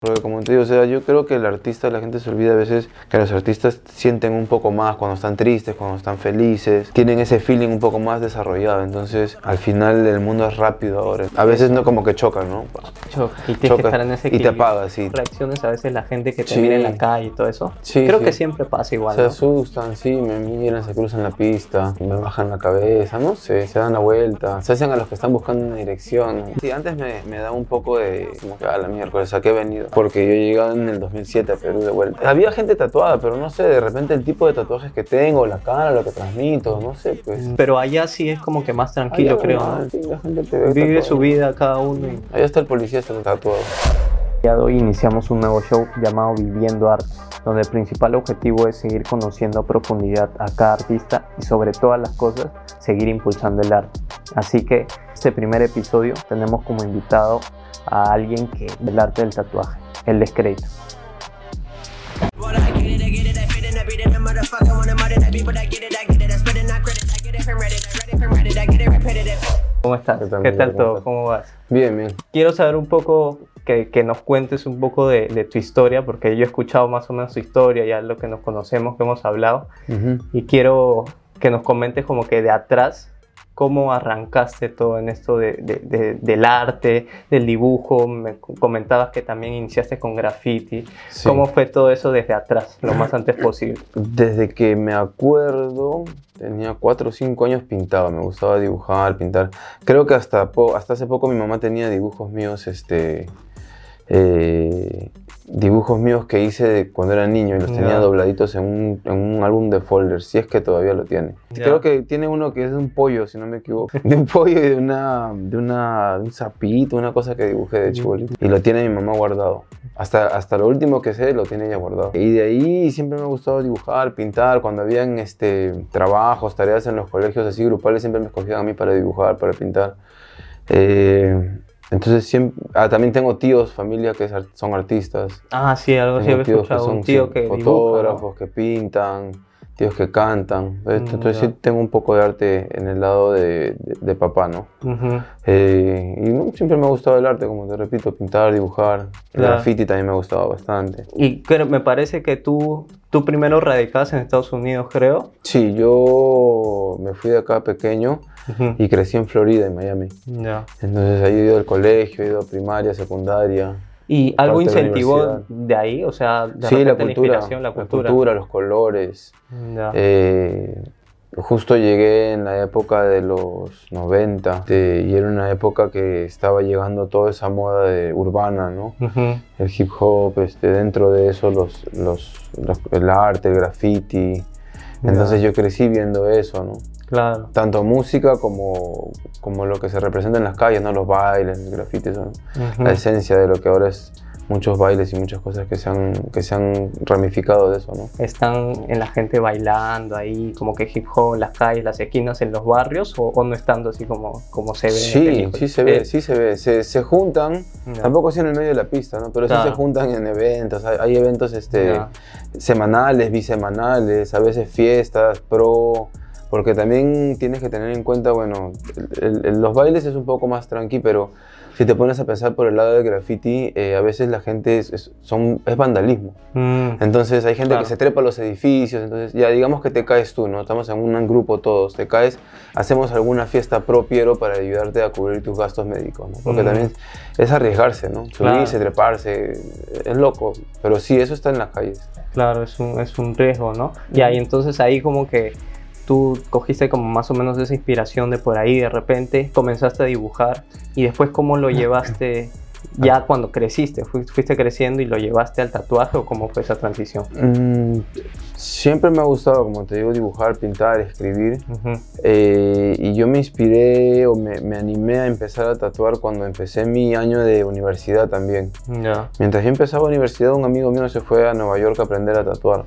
Porque como te digo, o sea, yo creo que el artista, la gente se olvida a veces que los artistas sienten un poco más cuando están tristes, cuando están felices, tienen ese feeling un poco más desarrollado. Entonces, al final el mundo es rápido ahora. A veces no como que chocan, ¿no? Choca. Y tienes que Choca estar en ese y te apagas, sí. Reacciones a veces la gente que te Sí. mira en la calle y todo eso. Sí, Creo sí. que siempre pasa igual. Se ¿no? asustan, sí, me miran, se cruzan la pista, me bajan la cabeza, no sé, se dan la vuelta, se hacen a los que están buscando una dirección. Sí, antes me, me daba un poco de, como que a la miércoles, ¿a qué he venido? Porque yo llegué en el 2007 a Perú de vuelta. Había gente tatuada, pero no sé, de repente el tipo de tatuajes que tengo, la cara, lo que transmito, no sé, pues... Pero allá sí es como que más tranquilo, Allá, creo. ¿no? sí, la gente te ve Vive tatuado. su vida cada uno. y- Allá está el policía, está tatuado. De hoy iniciamos un nuevo show llamado Viviendo Arte, donde el principal objetivo es seguir conociendo a profundidad a cada artista y sobre todas las cosas seguir impulsando el arte. Así que este primer episodio tenemos como invitado a alguien que del arte del tatuaje, el descrédito. ¿Cómo estás? ¿Qué tal, ¿Qué tal Miguel? ¿Cómo todo? ¿Cómo vas? Bien, bien. Quiero saber un poco, que, que nos cuentes un poco de, de tu historia, porque yo he escuchado más o menos tu historia, ya lo que nos conocemos, que hemos hablado, Ujú. y quiero que nos comentes como que de atrás cómo arrancaste todo en esto de- de- de- del arte, del dibujo, me comentabas que también iniciaste con graffiti, Sí. cómo fue todo eso desde atrás, lo más antes posible. Desde que me acuerdo, tenía 4 o 5 años pintaba, me gustaba dibujar, pintar. Creo que hasta, hasta hace poco mi mamá tenía dibujos míos, este, eh, dibujos míos que hice cuando era niño y los tenía dobladitos en un, en un álbum de folders, si es que todavía lo tiene. Ya. Creo que tiene uno que es de un pollo, si no me equivoco, de un pollo y de una, de una, de un sapito, una cosa que dibujé de chibolito. Y lo tiene mi mamá guardado. Hasta, hasta lo último que sé lo tiene ella guardado. Y de ahí siempre me ha gustado dibujar, pintar. Cuando habían este, trabajos, tareas en los colegios así grupales, siempre me escogían a mí para dibujar, para pintar. Eh, entonces siempre, ah, también tengo tíos, familia que son artistas. Ah, sí, algo así tíos escuchado, un son, tío sí, que dibuja, ¿no? fotógrafos que pintan, tíos que cantan. Mm, Entonces sí tengo un poco de arte en el lado de, de- de papá, ¿no? Ujú. Eh, y no, siempre me ha gustado el arte, como te repito, pintar, dibujar. El graffiti también me ha gustado bastante. Y creo- me parece que tú, tú primero radicabas en Estados Unidos, creo. Sí, yo me fui de acá pequeño Ujú. y crecí en Florida, en Miami. Ya. Entonces ahí he ido al colegio, he ido a primaria, secundaria. ¿Y algo de la incentivó universidad. de ahí? O sea, de sí, la cultura, inspiración, la cultura. los colores. Ya. Eh, justo llegué en la época de los 90 de- y era una época que estaba llegando toda esa moda de urbana, ¿no? Ujú. El hip hop, este, dentro de eso los, los, los- el arte, el graffiti. Entonces yo crecí viendo eso, ¿no? Claro. Tanto música como, como lo que se representa en las calles, ¿no? Los bailes, el graffiti, son Ujú. la esencia de lo que ahora es muchos bailes y muchas cosas que se han, que se han ramificado de eso, ¿no? ¿Están en la gente bailando ahí, como que hip hop en las calles, las esquinas, en los barrios, o, o no estando así como, como se ve en Sí, películas? sí se ve, sí se ve. Se, se juntan, tampoco así en el medio de la pista, ¿no? Pero sí se juntan en eventos. Hay, hay eventos este, semanales, bisemanales, a veces fiestas, pro. Porque también tienes que tener en cuenta, bueno, el- el- los bailes es un poco más tranqui, pero si te pones a pensar por el lado del graffiti, eh, a veces la gente es, es- son, es vandalismo. Mm, Entonces hay gente Claro. que se trepa a los edificios, entonces ya digamos que te caes tú, ¿no? Estamos en un grupo todos, te caes, hacemos alguna fiesta pro Piero para ayudarte a cubrir tus gastos médicos, ¿no? Porque Mm. también es arriesgarse, ¿no? Claro. Subirse, treparse, es loco, pero sí, eso está en las calles. claro, es un, es un riesgo, ¿no? Y ahí entonces ahí como que tú cogiste como más o menos esa inspiración de por ahí, de repente comenzaste a dibujar y después cómo lo llevaste ya cuando creciste, Fu- fuiste creciendo y lo llevaste al tatuaje o cómo fue esa transición. Mm, siempre me ha gustado, como te digo, dibujar, pintar, escribir. Eh, y yo me inspiré o me, me animé a empezar a tatuar cuando empecé mi año de universidad también. Mientras yo empezaba universidad, un amigo mío se fue a Nueva York a aprender a tatuar.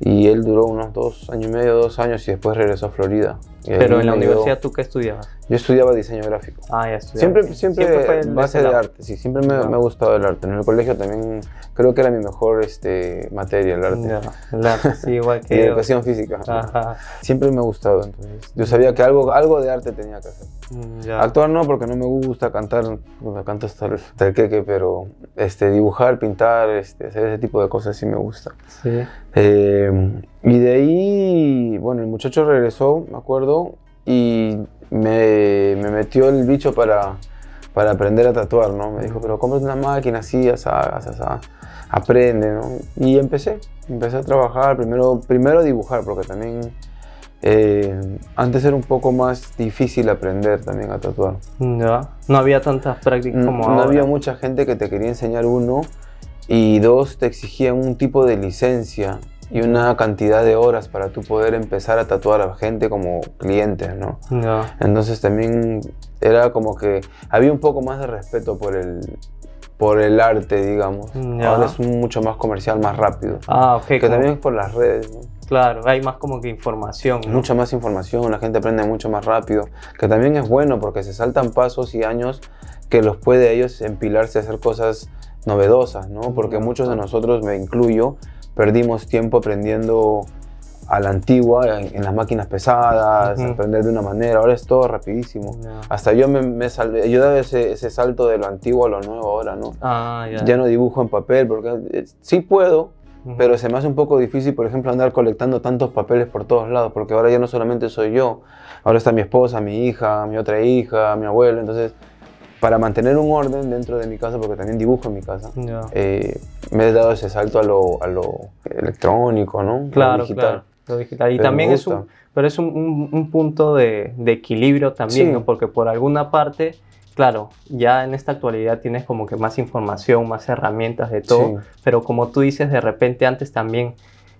Y él duró unos dos años y medio, dos años y después regresó a Florida. Y ahí Pero en la universidad, ¿tú qué estudiabas? Yo estudiaba diseño gráfico. Ah, ya estudiabas. Siempre, siempre, fue el- base de arte, sí, siempre me, me ha gustado el arte. En el colegio también creo que era mi mejor este, materia, el arte. El arte, sí, igual Y que yo. educación física. Ajá. Siempre me ha gustado, entonces yo sabía que algo, algo de arte tenía que hacer. Mm, Ya. Actuar no, porque no me gusta cantar, me canto hasta el, hasta el queque, pero este, dibujar, pintar, este, hacer ese tipo de cosas sí me gusta. Sí. Eh, y de ahí, bueno, el muchacho regresó, me acuerdo, y me, me metió el bicho para, para aprender a tatuar, ¿no? Me dijo, pero cómprate una máquina así, así, así, aprende, ¿no? Y empecé, empecé a trabajar, primero, primero a dibujar, porque también eh, antes era un poco más difícil aprender también a tatuar. Ya. No había tantas prácticas No, como no ahora. había mucha gente que te quería enseñar uno y dos te exigían un tipo de licencia y una cantidad de horas para tú poder empezar a tatuar a gente como clientes, ¿no? Entonces también era como que había un poco más de respeto por el, por el arte, digamos. Ahora es mucho más comercial, más rápido. Ah, ok. que como- también es por las redes, ¿no? Claro, hay más como que información. ¿no? mucha más información, la gente aprende mucho más rápido, que también es bueno porque se saltan pasos y años que los puede a ellos empilarse a hacer cosas novedosas, ¿no? Porque muchos de nosotros, me incluyo, perdimos tiempo aprendiendo a la antigua, en, en las máquinas pesadas, Ujú. aprender de una manera, ahora es todo rapidísimo. Ya. Hasta yo me, me salvé, yo daba ese, ese salto de lo antiguo a lo nuevo ahora, ¿no? Ah, ya. Ya no dibujo en papel, porque eh, sí puedo, pero se me hace un poco difícil, por ejemplo, andar colectando tantos papeles por todos lados, porque ahora ya no solamente soy yo, ahora está mi esposa, mi hija, mi otra hija, mi abuelo, entonces para mantener un orden dentro de mi casa, porque también dibujo en mi casa, Ya. eh, me he dado ese salto a lo, a lo electrónico, ¿no? Lo Claro, digital. claro. Lo digital. Y Pero también es un, pero es un, un- un punto de, de equilibrio también, Sí. ¿no? Porque por alguna parte, claro, ya en esta actualidad tienes como que más información, más herramientas de todo, Sí. pero como tú dices, de repente antes también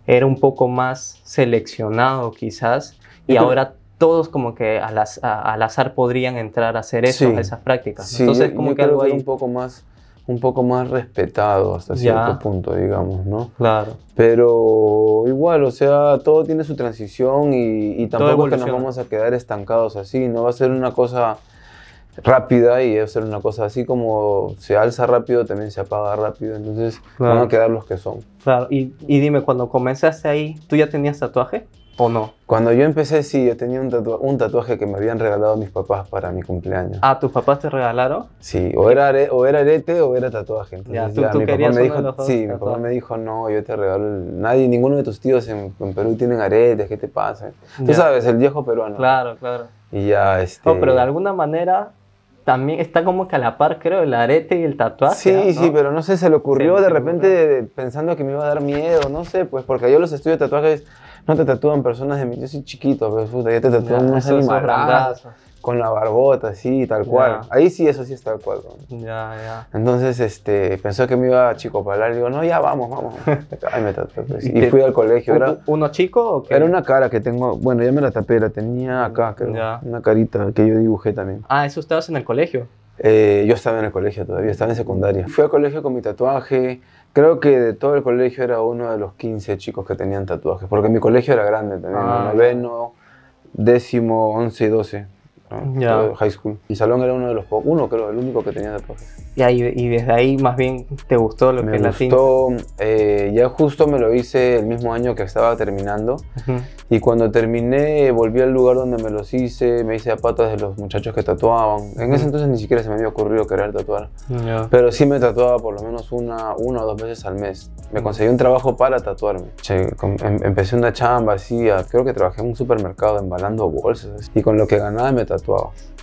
era un poco más seleccionado quizás, y ahora todos como que al, az- a- al azar podrían entrar a hacer eso, Sí. esas prácticas. Sí, Entonces, yo- como yo que creo algo ahí. un poco más un poco más respetado hasta Ya. cierto punto, digamos, ¿no? Claro. Pero igual, o sea, todo tiene su transición y, y tampoco es que nos vamos a quedar estancados así, no va a ser una cosa rápida y va a ser una cosa así como se alza rápido, también se apaga rápido, entonces Claro. van a quedar los que son. Claro. Y, y dime, cuando comenzaste ahí, ¿tú ya tenías tatuaje o no? Cuando yo empecé, sí, yo tenía un, tatua- un tatuaje que me habían regalado mis papás para mi cumpleaños. Ah, ¿tus papás te regalaron? Sí, o era, are- o era arete o era tatuaje. Entonces, Ya, tú- ya, tú mi papá me dijo, dos sí, mi papá me dijo, no, yo te regalo, el- nadie, ninguno de tus tíos en, en Perú tienen aretes, ¿qué te pasa? Tú Ya. sabes, el viejo peruano. Claro, claro. Y ya, este... No, pero de alguna manera también está como que a la par, creo, el arete y el tatuaje. Sí, sí, pero no sé, se le ocurrió de repente de- pensando que me iba a dar miedo, no sé, pues porque yo los estudios de tatuajes no te tatúan personas de mi... Yo soy chiquito, pero puta, ya te tatúan unos animaladas, con la barbota, así, tal cual. Ahí sí, eso sí es tal cual. ¿no? Ya, ya. Entonces, este, pensó que me iba a chicopalar. Le digo, no, ya vamos, vamos. Ay, me tatué, pues. ¿Y Y fui al colegio. ¿Un- Era, ¿Uno chico o qué? era una cara que tengo, bueno, ya me la tapé, la tenía acá, creo. Ya. Una carita que yo dibujé también. Ah, eso estabas en el colegio. Eh, yo estaba en el colegio todavía, estaba en secundaria. Fui al colegio con mi tatuaje. Creo que de todo el colegio era uno de los 15 chicos que tenían tatuajes, porque mi colegio era grande también, ¿no? Ah. noveno, décimo, once y doce. ¿No? Ya. Todo High school. Mi salón era uno de los pocos, uno creo, el único que tenía tatuajes. Y, ahí, y desde ahí más bien te gustó lo que Me es la tinta. gustó, eh, ya justo me lo hice el mismo año que estaba terminando. Ujú. Y cuando terminé, volví al lugar donde me los hice, me hice a patas de los muchachos que tatuaban. En ese entonces ni siquiera se me había ocurrido querer tatuar. Ya. Pero sí me tatuaba por lo menos una, una o dos veces al mes. Me conseguí un trabajo para tatuarme. Che, em- empecé una chamba así, a- creo que trabajé en un supermercado embalando bolsas. Y con lo que ganaba me tatuaba.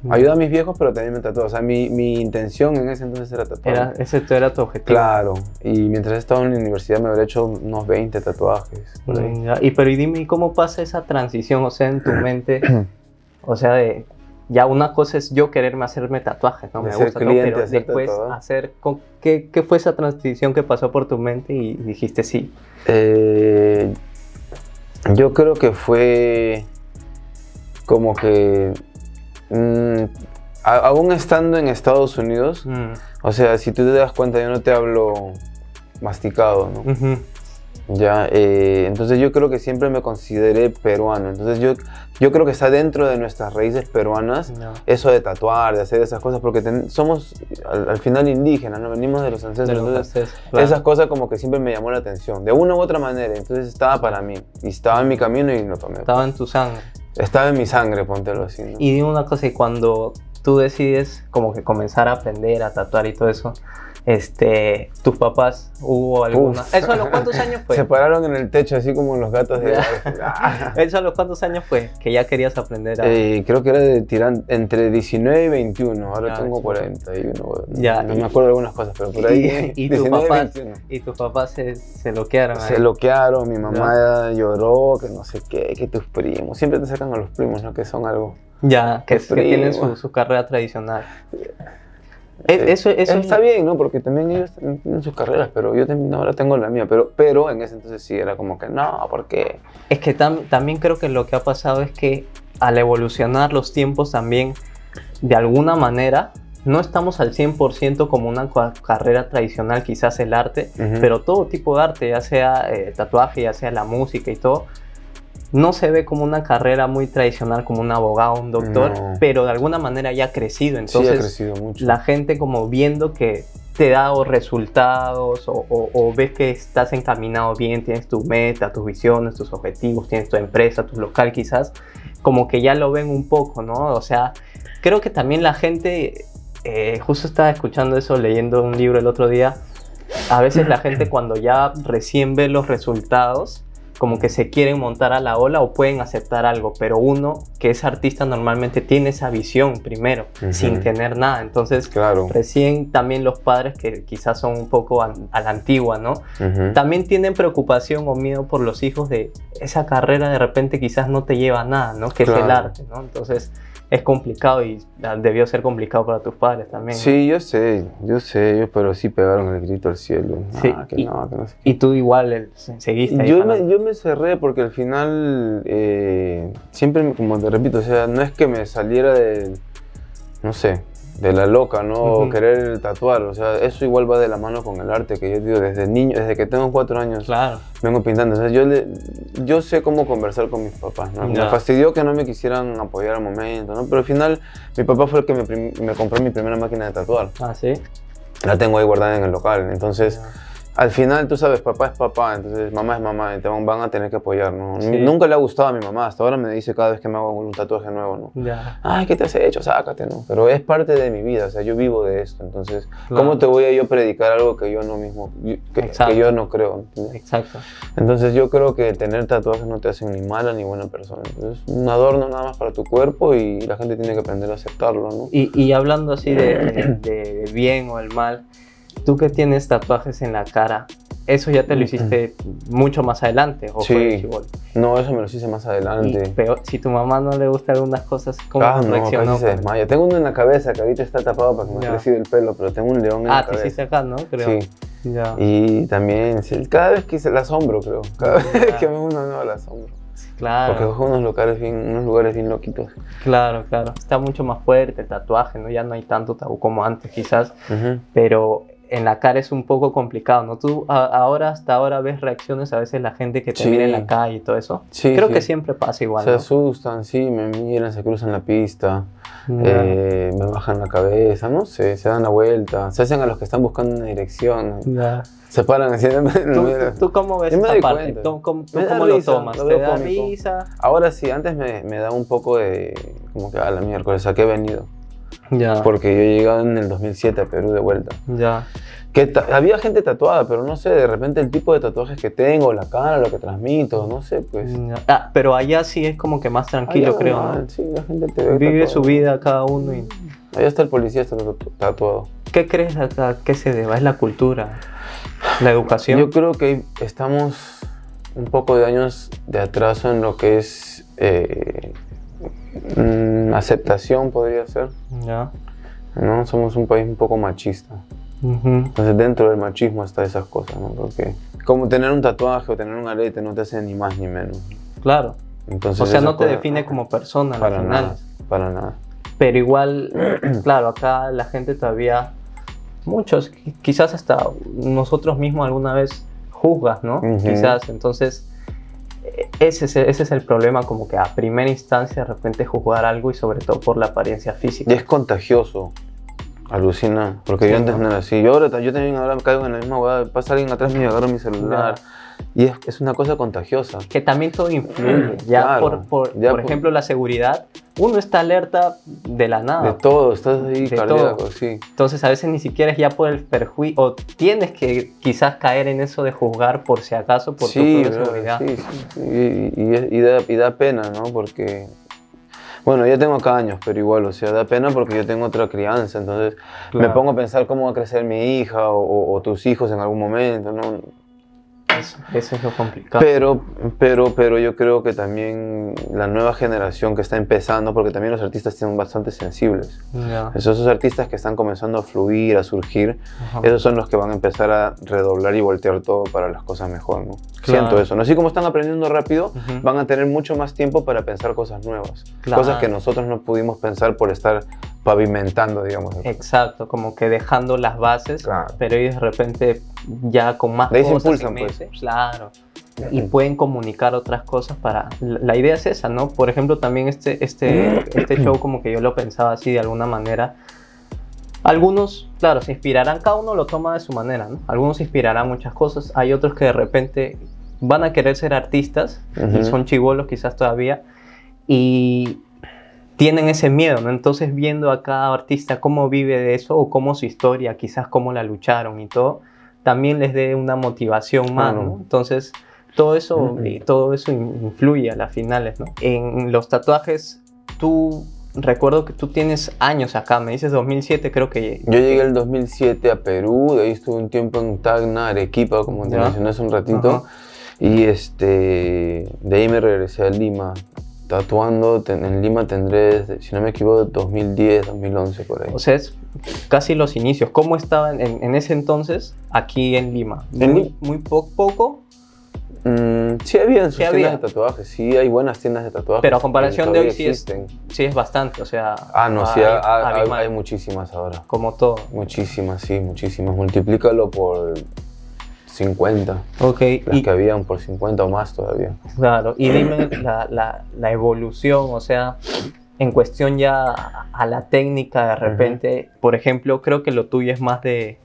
Ayuda a mis viejos, pero también me tatuaba. O sea, mi, mi intención en ese entonces era tatuarme. Era, ese era tu objetivo. Claro, y mientras estaba en la universidad me habría hecho unos 20 tatuajes. por ahí. Mm. Y pero y dime, ¿y cómo pasa esa transición, o sea, en tu mente? o sea, de ya una cosa es yo quererme hacerme tatuajes, ¿no? De Me gusta cliente, pero hacer después hacer con- ¿qué, ¿qué fue esa transición que pasó por tu mente y dijiste sí? Eh, yo creo que fue como que, mm, a- aún estando en Estados Unidos, Mm, o sea, si tú te das cuenta, yo no te hablo masticado, ¿no? ujú. Ya, eh, entonces yo creo que siempre me consideré peruano. Entonces yo, yo creo que está dentro de nuestras raíces peruanas Ya. eso de tatuar, de hacer esas cosas, porque ten- somos al, al final indígenas, ¿no? Venimos de los ancestros. De los entonces, ancestros, claro. Esas cosas como que siempre me llamó la atención, de una u otra manera. Entonces estaba para mí, y estaba en mi camino y lo tomé. Estaba en tu sangre. Estaba en mi sangre, póntelo así. ¿no? Y dime una cosa, y cuando tú decides como que comenzar a aprender a tatuar y todo eso, este, tus papás, ¿hubo alguna? Uf. ¿Eso a los cuántos años fue? Se pararon en el techo así como los gatos de... ¿Eso a los cuántos años fue? Que ya querías aprender a... Eh, creo que era de tiran entre 19 y 21, ahora Ah, tengo sí. 41. bueno, Ya, no y- me acuerdo de algunas cosas, pero por ahí y, y tus 19 y papás, 21. y tus papás se, se bloquearon Se ahí. loquearon, mi mamá lloró, que no sé qué, que tus primos. Siempre te sacan a los primos, ¿no? Que son algo. Ya, que, que tienen su, su carrera tradicional. Eh, E- Eso, eso está bien, ¿no? Porque también ellos tienen sus carreras, pero yo también ahora tengo la mía. Pero, pero en ese entonces sí era como que no, ¿por qué? Es que tam- también creo que lo que ha pasado es que al evolucionar los tiempos también, de alguna manera, no estamos al 100% como una carrera tradicional, quizás el arte, Ujú. pero todo tipo de arte, ya sea eh, tatuaje, ya sea la música y todo, no se ve como una carrera muy tradicional, como un abogado, un doctor, No. pero de alguna manera ya ha crecido. sí, Entonces, ha crecido mucho. la gente como viendo que te da o resultados o, o- o ves que estás encaminado bien, tienes tu meta, tus visiones, tus objetivos, tienes tu empresa, tu local quizás, como que ya lo ven un poco, ¿no? O sea, creo que también la gente, eh, justo estaba escuchando eso, leyendo un libro el otro día, a veces la gente cuando ya recién ve los resultados, como que se quieren montar a la ola o pueden aceptar algo, pero uno que es artista normalmente tiene esa visión primero, sin tener nada. Entonces, Claro. recién también los padres que quizás son un poco a la antigua, ¿no? También tienen preocupación o miedo por los hijos de esa carrera de repente quizás no te lleva a nada, ¿no? Que es el Claro. arte, ¿no? Entonces es complicado y debió ser complicado para tus padres también. Sí, yo sé, yo sé, ellos, pero sí pegaron el grito al cielo. Sí, Ah, que y- no, que no sé. Y tú igual el- se- seguiste. ahí Yo me, yo me cerré porque al final, eh, siempre, como te repito, o sea, no es que me saliera de, no sé, de la loca, ¿no? Querer tatuar, o sea, eso igual va de la mano con el arte, que yo digo, desde niño, desde que tengo cuatro años, Claro. vengo pintando. O sea, yo, le, yo sé cómo conversar con mis papás, ¿no? Me fastidió que no me quisieran apoyar al momento, ¿no? Pero al final, mi papá fue el que me, compró mi primera máquina de tatuar. Ah, sí. La tengo ahí guardada en el local, entonces... Al final, tú sabes, papá es papá, entonces mamá es mamá, y te van, a tener que apoyar, ¿no? Sí. Nunca le ha gustado a mi mamá, hasta ahora me dice cada vez que me hago un tatuaje nuevo, ¿no? Ya. Ay, ¿qué te has hecho? Sácate, ¿no? Pero es parte de mi vida, o sea, yo vivo de esto, entonces, Claro. ¿cómo te voy a yo predicar algo que yo no mismo, que, que yo no creo? Exacto. Entonces yo creo que tener tatuajes no te hacen ni mala ni buena persona, entonces un adorno nada más para tu cuerpo y la gente tiene que aprender a aceptarlo, ¿no? Y, y hablando así de, de- de bien o el mal, tú que tienes tatuajes en la cara, ¿eso ya te lo hiciste mucho más adelante? ¿O Sí. No, eso me lo hice más Y adelante. peor, si tu mamá no le gusta algunas cosas, ¿cómo Ah, no, reaccionó? casi se desmaya. Tengo uno en la cabeza que ahorita está tapado para que me Ya. ha crecido el pelo, pero tengo un león en Ah, la te cabeza. hiciste acá, ¿no? Creo. Sí, Ya. y también, cada vez que se la asombro, creo. Cada Ya. vez que veo uno nuevo la asombro. Porque Claro, cojo unos lugares bien, unos lugares bien loquitos. claro, claro. Está mucho más fuerte el tatuaje, ¿no? Ya no hay tanto tabú como antes, quizás. Ujú. pero en la cara es un poco complicado, ¿no? Tú a- ahora, hasta ahora ves reacciones a veces la gente que te Sí. mira en la calle y todo eso. Sí, Creo sí. que siempre pasa igual, Se ¿no? asustan, sí, me miran, se cruzan la pista, eh, me bajan la cabeza, no sé, se dan la vuelta, se hacen a los que están buscando una dirección, se paran así. ¿Tú, tú- cómo ves doy parte? ¿Tú, cómo, tú cómo lo risa, tomas? lo ¿Te da risa? Ahora sí, antes me, me da un poco de, como que a la miércoles, ¿a qué he venido? Ya. Porque yo he llegado en el 2007 a Perú de vuelta. Ya. Que había gente tatuada, pero no sé, de repente el tipo de tatuajes que tengo, la cara, lo que transmito, no sé, pues. Ah, pero allá sí es como que más tranquilo, Allá creo, normal, ¿no? Sí, la gente te ve Vive tatuado. su vida cada uno y... Allá está el policía, está tatu- tatuado. ¿Qué crees a a qué se deba? ¿Es la cultura? ¿La educación? Yo creo que estamos un poco de años de atraso en lo que es eh, mm, aceptación, podría ser. Ya. ¿no? Somos un país un poco machista. Ujú. Entonces dentro del machismo está esas cosas, ¿no? Porque como tener un tatuaje o tener un arete no te hace ni más ni menos. Claro. Entonces, O sea, no te define como persona para al final. nada, para nada. Pero igual, claro, acá la gente todavía, muchos, qui- quizás hasta nosotros mismos alguna vez juzgas, ¿no? Ujú. Quizás, entonces, ese es, ese es el problema, como que a primera instancia de repente juzgar algo y sobre todo por la apariencia Y física. es contagioso. Alucina. Porque Sí, yo antes ¿no? era así. Yo ahora yo también ahora caigo en la misma hueá. Pasa alguien atrás mío y agarro mi celular. Y es, es una cosa contagiosa. Que también todo influye, ya Claro, por, por, ya por por- ejemplo la seguridad, uno está alerta de la nada. De todo, estás ahí De cardíaco, todo. sí. Entonces a veces ni siquiera es ya por el perjuicio, o tienes que quizás caer en eso de juzgar por si acaso, por sí, tu propia seguridad. sí, sí. Y, y- y da, y da pena, ¿no? Porque, bueno, ya tengo acá años, pero igual, o sea, da pena porque yo tengo otra crianza, entonces me Claro. pongo a pensar cómo va a crecer mi hija o, o- o tus hijos en algún momento, ¿no? Eso, eso es lo complicado. Pero, pero, pero yo creo que también la nueva generación que está empezando, porque también los artistas son bastante sensibles, Ya, esos, esos artistas que están comenzando a fluir, a surgir, ajá. esos son los que van a empezar a redoblar y voltear todo para las cosas mejor, ¿no? Claro. Siento eso, ¿no? Así como están aprendiendo rápido, Ujú. van a tener mucho más tiempo para pensar cosas nuevas. Claro. Cosas que nosotros no pudimos pensar por estar pavimentando, digamos. Exacto, como que dejando las bases, Claro. pero ellos de repente ya con más De ahí se cosas impulsan, en pues. claro. Y pueden comunicar otras cosas para... La idea es esa, ¿no? Por ejemplo, también este, este, este show como que yo lo pensaba así de alguna manera. Algunos, claro, se inspirarán, cada uno lo toma de su manera, ¿no? Algunos se inspirarán muchas cosas, hay otros que de repente van a querer ser artistas y Ujú. son chivolos quizás todavía y tienen ese miedo, ¿no? Entonces viendo a cada artista cómo vive de eso o cómo su historia, quizás cómo la lucharon y todo, también les dé una motivación más. ¿no? Entonces todo eso, Ujú. y todo eso in- influye a las finales, ¿no? En los tatuajes, tú, recuerdo que tú tienes años acá, me dices 2007 creo que... Yo llegué el 2007 a Perú, de ahí estuve un tiempo en Tacna, Arequipa, como te mencioné hace un ratito. Ajá. Y este, de ahí me regresé a Lima. Tatuando, en Lima tendré, si no me equivoco, 2010, 2011 por ahí. O sea, es casi los inicios. ¿Cómo estaban en, en ese entonces aquí en Lima? En muy, muy po- poco, Mm, sí había en sus Sí tiendas había. de tatuajes, sí hay buenas tiendas de tatuajes. pero a comparación de hoy sí es, existen. sí es bastante. O sea, Ah, no, sí, hay- hay muchísimas ahora. como todo. Muchísimas, sí, muchísimas. Multiplícalo por 50. Ok, Las y, que habían por 50 o más todavía. claro, y dime la, la- la evolución, o sea, en cuestión ya a- la técnica de repente, por ejemplo, creo que lo tuyo es más de,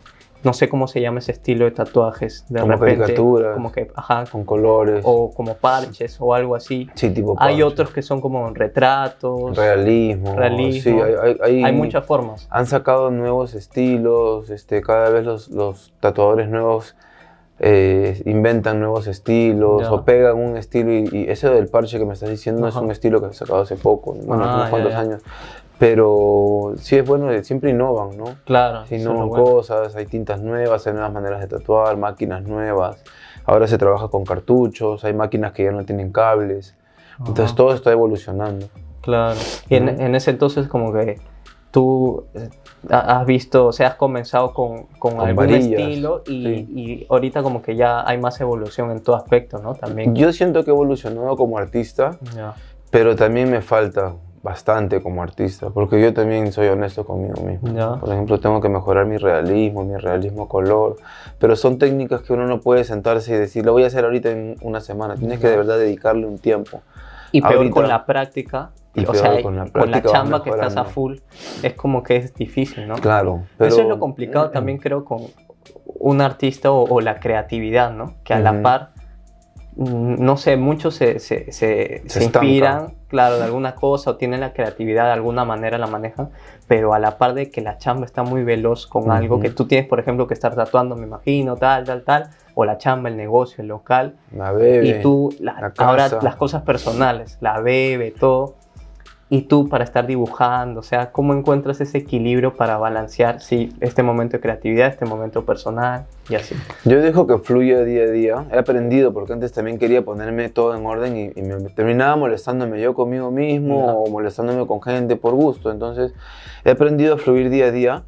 no sé cómo se llama ese estilo de tatuajes, de Como repente, caricaturas. como que, ajá, Con colores. o como parches o algo así. sí, tipo Hay parche. otros que son como retratos. Realismo. Realismo. Sí, hay, hay- hay- Hay muchas formas. Han sacado nuevos estilos, este, cada vez los, los tatuadores nuevos eh, inventan nuevos estilos Ya. o pegan un estilo y, y ese del parche que me estás diciendo Ajá. es un estilo que se sacado hace poco, bueno, Ah, unos ya, cuantos ya. años. Pero sí es bueno, eh, siempre innovan, ¿no? Claro. Eso es innovan bueno. cosas, hay tintas nuevas, hay nuevas maneras de tatuar, máquinas nuevas. Ahora se trabaja con cartuchos, hay máquinas que ya no tienen cables. Entonces todo está evolucionando. Claro. Y en, en ese entonces como que tú eh, ha- has visto, o sea, has comenzado con, con Con algún varillas, estilo y, sí. y ahorita como que ya hay más evolución en todo aspecto, ¿no? También. Yo siento que he evolucionado como artista, Ya. pero también me falta bastante como artista, porque yo también soy honesto conmigo mismo. Ya. Por ejemplo, tengo que mejorar mi realismo, mi realismo color, pero son técnicas que uno no puede sentarse y decir, lo voy a hacer ahorita en una semana. Tienes que de verdad dedicarle un tiempo. Y peor Ahorita- con la práctica. Y o sea, con la con chamba que estás a full, es como que es difícil, ¿no? Claro. Pero, Eso es lo complicado también creo con un artista o, o la creatividad, ¿no? Que a la par, mm, no sé, muchos se, se, se- se inspiran, claro, de alguna cosa o tienen la creatividad de alguna manera la manejan, pero a la par de que la chamba está muy veloz con algo que tú tienes, por ejemplo, que estar tatuando, me imagino, tal, tal, tal, o la chamba, el negocio, el local, La bebe, y tú, la- la ahora las cosas personales, la bebe, todo, y tú para estar dibujando, o sea, ¿cómo encuentras ese equilibrio para balancear, sí, este momento de creatividad, este momento personal, y así? Yo dejo que fluya día a día. He aprendido porque antes también quería ponerme todo en orden y, y me terminaba molestándome yo conmigo mismo Ya. o molestándome con gente por gusto. Entonces he aprendido a fluir día a día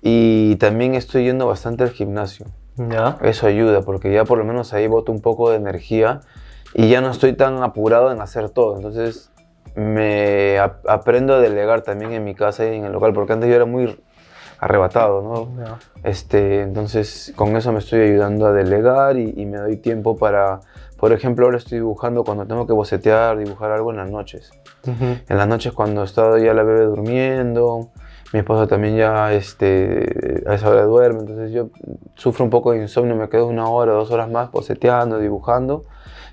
y también estoy yendo bastante al gimnasio. ¿Ya? Eso ayuda porque ya por lo menos ahí boto un poco de energía y ya no estoy tan apurado en hacer todo. Entonces me ap- aprendo a delegar también en mi casa y en el local porque antes yo era muy arrebatado, ¿no? Este, entonces, con eso me estoy ayudando a delegar y, y me doy tiempo para, por ejemplo, ahora estoy dibujando cuando tengo que bocetear, dibujar algo en las noches. En las noches cuando está ya la bebé durmiendo, mi esposa también ya este, a esa hora duerme, entonces yo sufro un poco de insomnio, me quedo una hora, dos horas más boceteando, dibujando.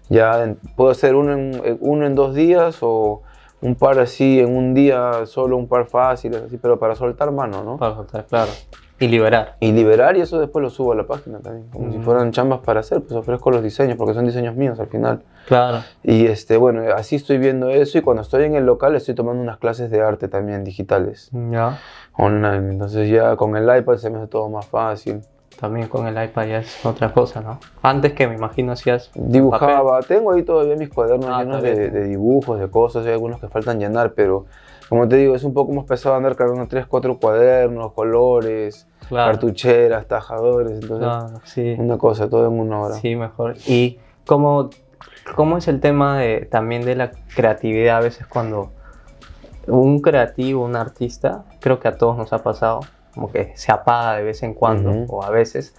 Ya en- puedo hacer uno en, eh, uno en dos días o un par así en un día, solo un par fáciles, así, pero para soltar mano, ¿no? Para soltar, claro. Y liberar. Y liberar y eso después lo subo a la página también, como si Mm. fueran chambas para hacer, pues ofrezco los diseños porque son diseños míos al final. Claro. Y este, bueno, así estoy viendo eso y cuando estoy en el local estoy tomando unas clases de arte también digitales, Ya. online. Entonces ya con el iPad se me hace todo más fácil. También con el iPad ya es otra cosa, ¿no? Antes que me imagino hacías Dibujaba, tengo ahí todavía mis cuadernos Ah, llenos de, de dibujos, de cosas, hay algunos que faltan llenar, pero como te digo, es un poco más pesado andar cargando tres, cuatro cuadernos, colores, Claro. cartucheras, tajadores, entonces sí. una cosa, todo en una hora. Sí, mejor. ¿Y cómo, cómo es el tema de, también de la creatividad a veces cuando un creativo, un artista, creo que a todos nos ha pasado, como que se apaga de vez en cuando o a veces.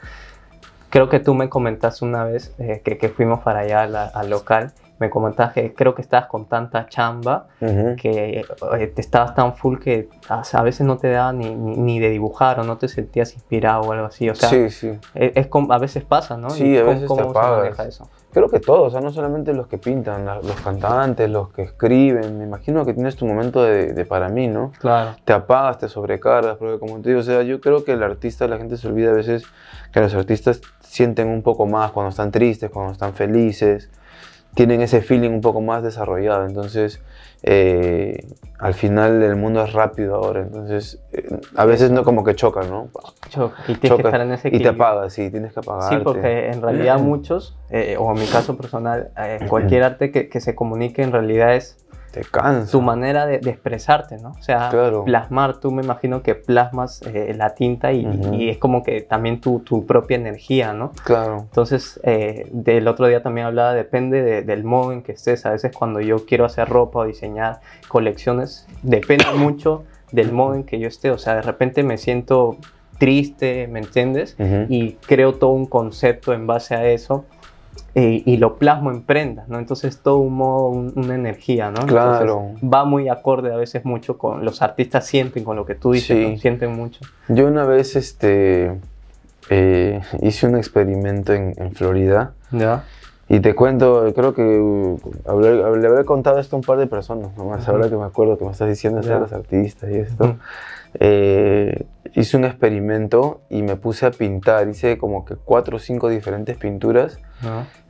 Creo que tú me comentaste una vez eh, que, que fuimos para allá al, al local, me comentaste que creo que estabas con tanta chamba Ujú. que eh, te estabas tan full que a veces no te daba ni, ni, ni de dibujar o no te sentías inspirado o algo así. O sea, sí, sí. es, es como- a veces pasa, ¿no? Sí, ¿Y a cómo- veces te cómo se apagas. maneja eso? Creo que todos, o sea, no solamente los que pintan, los cantantes, los que escriben, me imagino que tienes tu momento de, de para mí, ¿no? Claro. Te apagas, te sobrecargas, porque como te digo, o sea, yo creo que el artista, la gente se olvida a veces que los artistas sienten un poco más cuando están tristes, cuando están felices, tienen ese feeling un poco más desarrollado, entonces eh, al final el mundo es rápido ahora, entonces eh, a veces no como que chocan, ¿no? Cho- Y tienes que estar en ese y te apagas, sí, tienes que apagarte. Sí, porque en realidad muchos, eh, o en mi caso personal, eh, cualquier arte que, que se comunique en realidad es Te tu manera de, de expresarte, ¿no? O sea, Claro. plasmar, tú me imagino que plasmas eh, la tinta y, es como que también tu, tu propia energía, ¿no? Claro. Entonces, eh, del otro día también hablaba, depende de- del modo en que estés. A veces cuando yo quiero hacer ropa o diseñar colecciones, depende mucho del modo en que yo esté. O sea, de repente me siento triste, ¿me entiendes? Y creo todo un concepto en base a eso eh, y lo plasmo en prendas, ¿no? Entonces todo un modo, un- una energía, ¿no? Entonces, Claro. va muy acorde a veces mucho con los artistas sienten con lo que tú dices, Sí. ¿no? sienten mucho. Yo una vez este, eh, hice un experimento en, en Florida ¿Ya? y te cuento, creo que uh, hablé- le habré contado esto a un par de personas, nomás Ujú. ahora que me acuerdo que me estás diciendo Ya. los artistas y esto. Ujú. Eh, hice un experimento y me puse a pintar, hice como que cuatro o cinco diferentes pinturas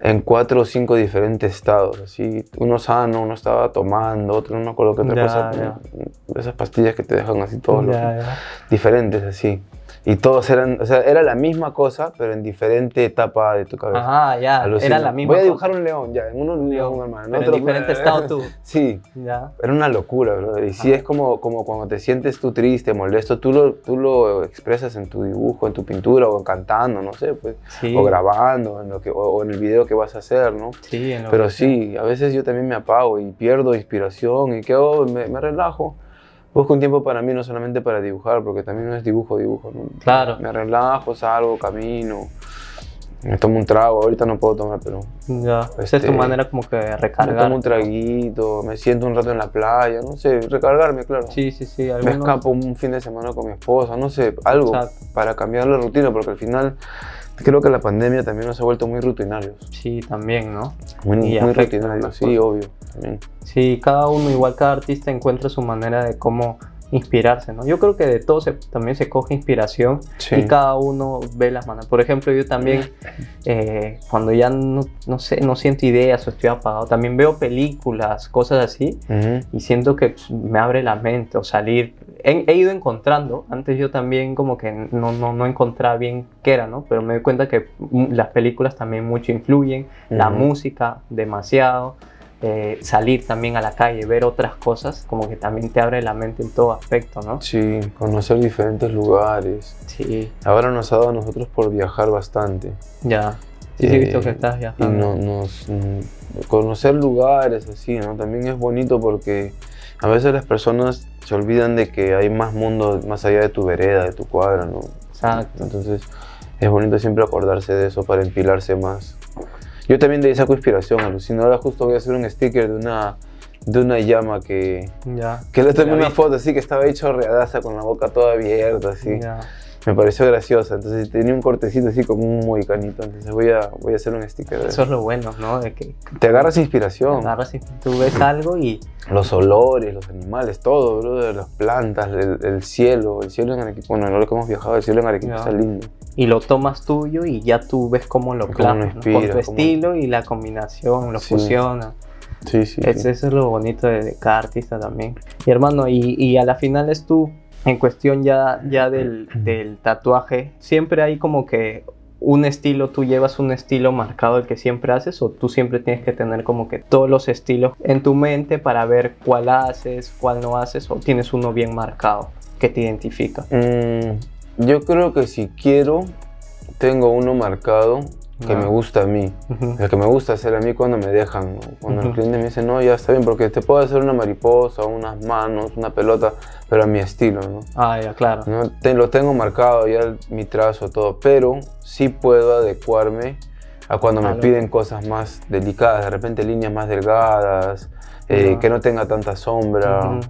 en cuatro o cinco diferentes estados, así, uno sano, uno estaba tomando, otro no qué otra Ya, cosa, ya. esas pastillas que te dejan así todos los Ya, diferentes así. Y todos eran, o sea, era la misma cosa, pero en diferente etapa de tu cabeza. Ajá, ya, Alucina. era la misma Voy a cosa. dibujar un león, ya, en uno un león, hermano. en Pero en otro- diferente estado tú. Sí, Ya. era una locura, bro. Y sí Ajá. es como, como cuando te sientes tú triste, molesto, tú lo, tú lo expresas en tu dibujo, en tu pintura, o cantando, no sé, pues. Sí. O grabando, en lo que, o, o en el video que vas a hacer, ¿no? Sí, en lo Pero que sí, a veces yo también me apago y pierdo inspiración y ¿qué hago? Me, me relajo. Busco un tiempo para mí, no solamente para dibujar, porque también no es dibujo, dibujo. ¿no? Claro. Me relajo, salgo, camino, me tomo un trago. Ahorita no puedo tomar, pero Ya. Esa es tu Este, manera como que de me recargar. tomo un traguito, me siento un rato en la playa, no sé, recargarme, claro. Sí, sí, sí. Me Algunos... escapo un fin de semana con mi esposa, no sé, algo Exacto. para cambiar la rutina, porque al final creo que la pandemia también nos ha vuelto muy rutinarios. Sí, también, ¿no? Muy, muy rutinarios, sí, obvio. También. Sí, cada uno, igual cada artista encuentra su manera de cómo inspirarse, ¿no? Yo creo que de todo se- también se coge inspiración Sí. y cada uno ve las maneras. Por ejemplo, yo también, eh, cuando ya no, no sé, no siento ideas o estoy apagado, también veo películas, cosas así, y siento que pues, me abre la mente o salir. He, he ido encontrando, antes yo también como que no, no, no encontraba bien qué era, ¿no? Pero me doy cuenta que mm, las películas también mucho influyen, la música demasiado, eh, salir también a la calle, ver otras cosas, como que también te abre la mente en todo aspecto, ¿no? Sí, conocer diferentes lugares. Sí, Ahora nos ha dado a nosotros por viajar bastante. ya. Sí, sí, he visto Eh, que estás y viajando. no- nos, mm, conocer lugares así, ¿no? También es bonito porque a veces las personas se olvidan de que hay más mundo más allá de tu vereda, de tu cuadra, ¿no? Exacto. Entonces es bonito siempre acordarse de eso para empilarse más. Yo también de ahí saco inspiración, alucino. Ahora justo voy a hacer un sticker de una, de una llama que, Ya. que le tomé una foto así que estaba ahí chorreadaza con la boca toda abierta así. Ya. Me pareció graciosa, entonces tenía un cortecito así como un mohicanito, entonces voy a, voy a hacer un sticker de Eso es lo bueno, ¿no? De que Te agarras inspiración. agarras y tú ves algo y Los olores, los animales, todo, bro, las plantas, el, el cielo, el cielo en Arequipa, bueno, ahora que hemos viajado, el cielo en Arequipa Ya. está lindo. y lo tomas tuyo y ya tú ves cómo lo lo plasmas, ¿no? con tu estilo y la combinación, lo Sí. fusionas. Sí, sí. Es- sí. Eso es lo bonito de, de cada artista también. Y hermano, y, y a la final es tú, en cuestión ya, ya del, del tatuaje, siempre hay como que un estilo, tú llevas un estilo marcado el que siempre haces o tú siempre tienes que tener como que todos los estilos en tu mente para ver cuál haces, cuál no haces o tienes uno bien marcado que te identifica. Mm, yo creo que si quiero, tengo uno marcado que me gusta a mí. El que me gusta hacer a mí cuando me dejan. Cuando el cliente me dice, no, ya está bien, porque te puedo hacer una mariposa, unas manos, una pelota, pero a mi estilo, ¿no? Ah, ya, claro. No, te- lo tengo marcado ya el- mi trazo, todo, pero sí puedo adecuarme a cuando me piden cosas más delicadas, de repente líneas más delgadas, eh, que no tenga tanta sombra.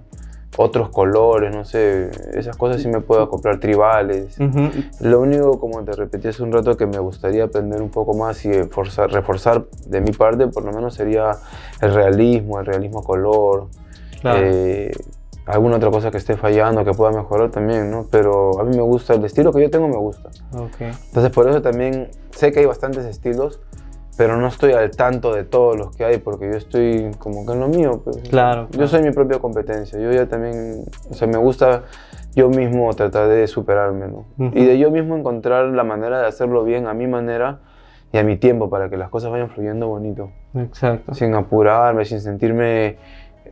Otros colores, no sé, esas cosas sí me puedo acoplar, tribales. Ujú. Lo único, como te repetí hace un rato, que me gustaría aprender un poco más y forzar- reforzar de mi parte, por lo menos sería el realismo, el realismo color, Claro. eh, alguna otra cosa que esté fallando, que pueda mejorar también, ¿no? Pero a mí me gusta, el estilo que yo tengo me gusta. Ok. Entonces por eso también sé que hay bastantes estilos, pero no estoy al tanto de todos los que hay, porque yo estoy como que en lo mío. Pues. Claro, Yo soy mi propia competencia, yo ya también, o sea, me gusta yo mismo tratar de superarme, ¿no? Ujú. Y de yo mismo encontrar la manera de hacerlo bien a mi manera y a mi tiempo, para que las cosas vayan fluyendo bonito Exacto. sin apurarme, sin sentirme,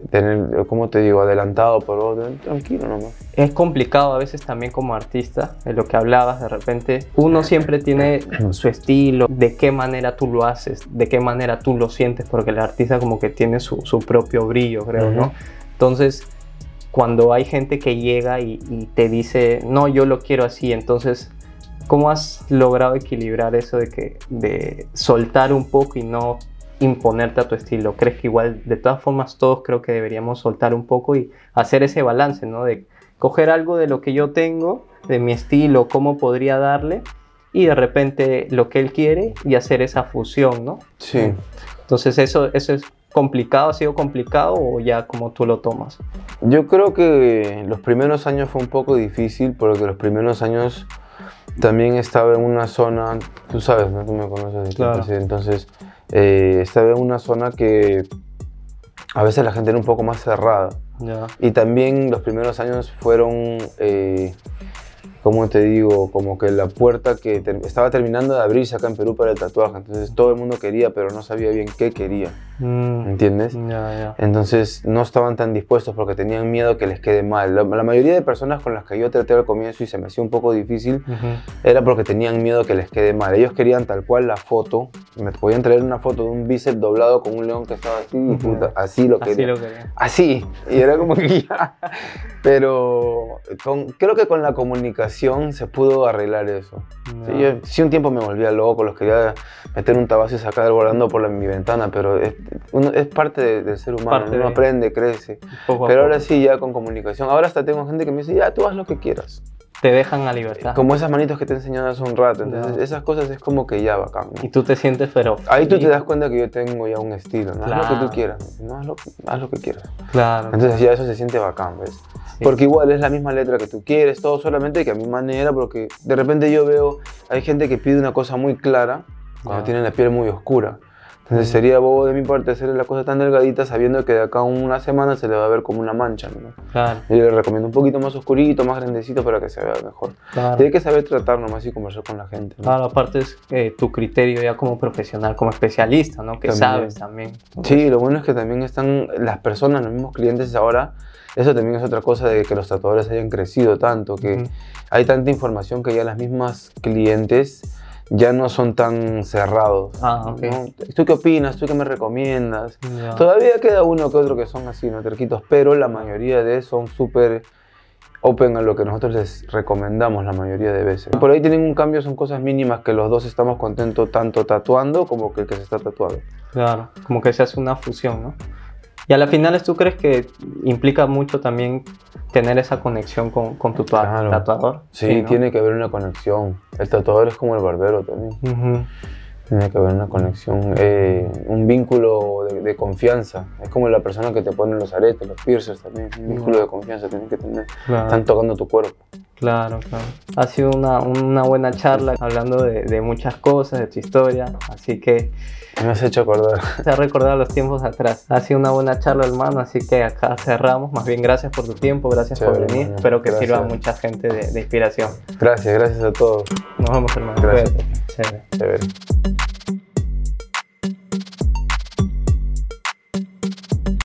tener, ¿cómo te digo?, adelantado por otro. Tranquilo nomás. Es complicado a veces también como artista, de lo que hablabas de repente. Uno siempre tiene su estilo, de qué manera tú lo haces, de qué manera tú lo sientes, porque el artista como que tiene su, su propio brillo, creo, ¿no? Entonces, cuando hay gente que llega y, y te dice, no, yo lo quiero así, entonces, ¿cómo has logrado equilibrar eso de que de soltar un poco y no imponerte a tu estilo? ¿Crees que igual, de todas formas, todos creo que deberíamos soltar un poco y hacer ese balance, ¿no? De coger algo de lo que yo tengo, de mi estilo, cómo podría darle, y de repente lo que él quiere y hacer esa fusión, ¿no? Sí. Entonces, eso, eso es complicado, ha sido complicado o ya como tú lo tomas. Yo creo que los primeros años fue un poco difícil porque los primeros años también estaba en una zona, tú sabes, ¿no? Tú me conoces Claro. entonces eh, estaba en una zona que a veces la gente era un poco más cerrada. Y también los primeros años fueron, eh, ¿cómo te digo? Como que la puerta que estaba terminando de abrirse acá en Perú para el tatuaje. Entonces todo el mundo quería, pero no sabía bien qué quería. Mm, ¿Entiendes? ya, ya. Entonces no estaban tan dispuestos porque tenían miedo que les quede mal. La, la mayoría de personas con las que yo traté al comienzo y se me hacía un poco difícil Ujú. era porque tenían miedo que les quede mal. Ellos querían tal cual la foto. Me podían traer una foto de un bíceps doblado con un león que estaba así y puta, así lo Así querían. lo quería. Así. Y era como que ya. Pero con- creo que con la comunicación se pudo arreglar eso. Sí, Ya. yo sí un tiempo me volvía loco, los quería meter un tabazo y sacar volando por la, mi ventana, pero es, uno- es parte de- del ser humano, Parte uno de- aprende, crece. Poco Pero ahora sí, ya con comunicación. Ahora hasta tengo gente que me dice, ya, tú haz lo que quieras. Te dejan a libertad. Como esas manitos que te he enseñado hace un rato. Entonces, Ya. esas cosas es como que ya bacán. ¿no? Y tú te sientes, pero. Ahí tú te das cuenta que yo tengo ya un estilo, ¿no? Haz lo que Claro. tú quieras. No, haz, lo, haz lo que quieras. Claro. Entonces ya eso se siente bacán, ¿ves? Sí. Porque igual es la misma letra que tú quieres, todo solamente que a mi manera, porque de repente yo veo, hay gente que pide una cosa muy clara cuando Ya. tienen la piel muy oscura. Entonces Mm. sería bobo de mi parte hacerle la cosa tan delgadita sabiendo que de acá a una semana se le va a ver como una mancha. ¿no? Claro, Yo le recomiendo un poquito más oscurito, más grandecito para que se vea mejor. claro. Tiene que saber tratar nomás y conversar con la gente. ¿no? Claro, aparte es eh, tu criterio ya como profesional, como especialista, ¿no? Que También. sabes también. Sí, lo bueno es que también están las personas, los mismos clientes ahora. Eso también es otra cosa de que los tatuadores hayan crecido tanto, que hay tanta información que ya las mismas clientes ya no son tan cerrados. Ah, ok. ¿no? ¿Tú qué opinas? ¿Tú qué me recomiendas? Todavía queda uno que otro que son así, ¿no? Terquitos, pero la mayoría de son súper open a lo que nosotros les recomendamos la mayoría de veces. Por ahí tienen un cambio, son cosas mínimas que los dos estamos contentos tanto tatuando como que el que se está tatuando. Claro, como que se hace una fusión, ¿no? Y a la finales, ¿tú crees que implica mucho también tener esa conexión con, con tu Claro. tatuador? Sí, ¿no? tiene que haber una conexión. El tatuador es como el barbero también. Ujú. Tiene que haber una conexión, eh, un vínculo de, de confianza. Es como la persona que te pone los aretes, los piercers también. Un vínculo de confianza tienen que tener. Claro. Están tocando tu cuerpo. Claro, claro. Ha sido una, una buena charla hablando de, de muchas cosas, de tu historia, así que Me has hecho acordar. se ha recordado los tiempos atrás. Ha sido una buena charla, hermano, así que acá cerramos. Más bien, gracias por tu tiempo, gracias por venir. hermano. Espero que sirva a mucha gente de, de inspiración. Gracias, gracias a todos. Nos vemos, hermano. Gracias. Chévere. Chévere.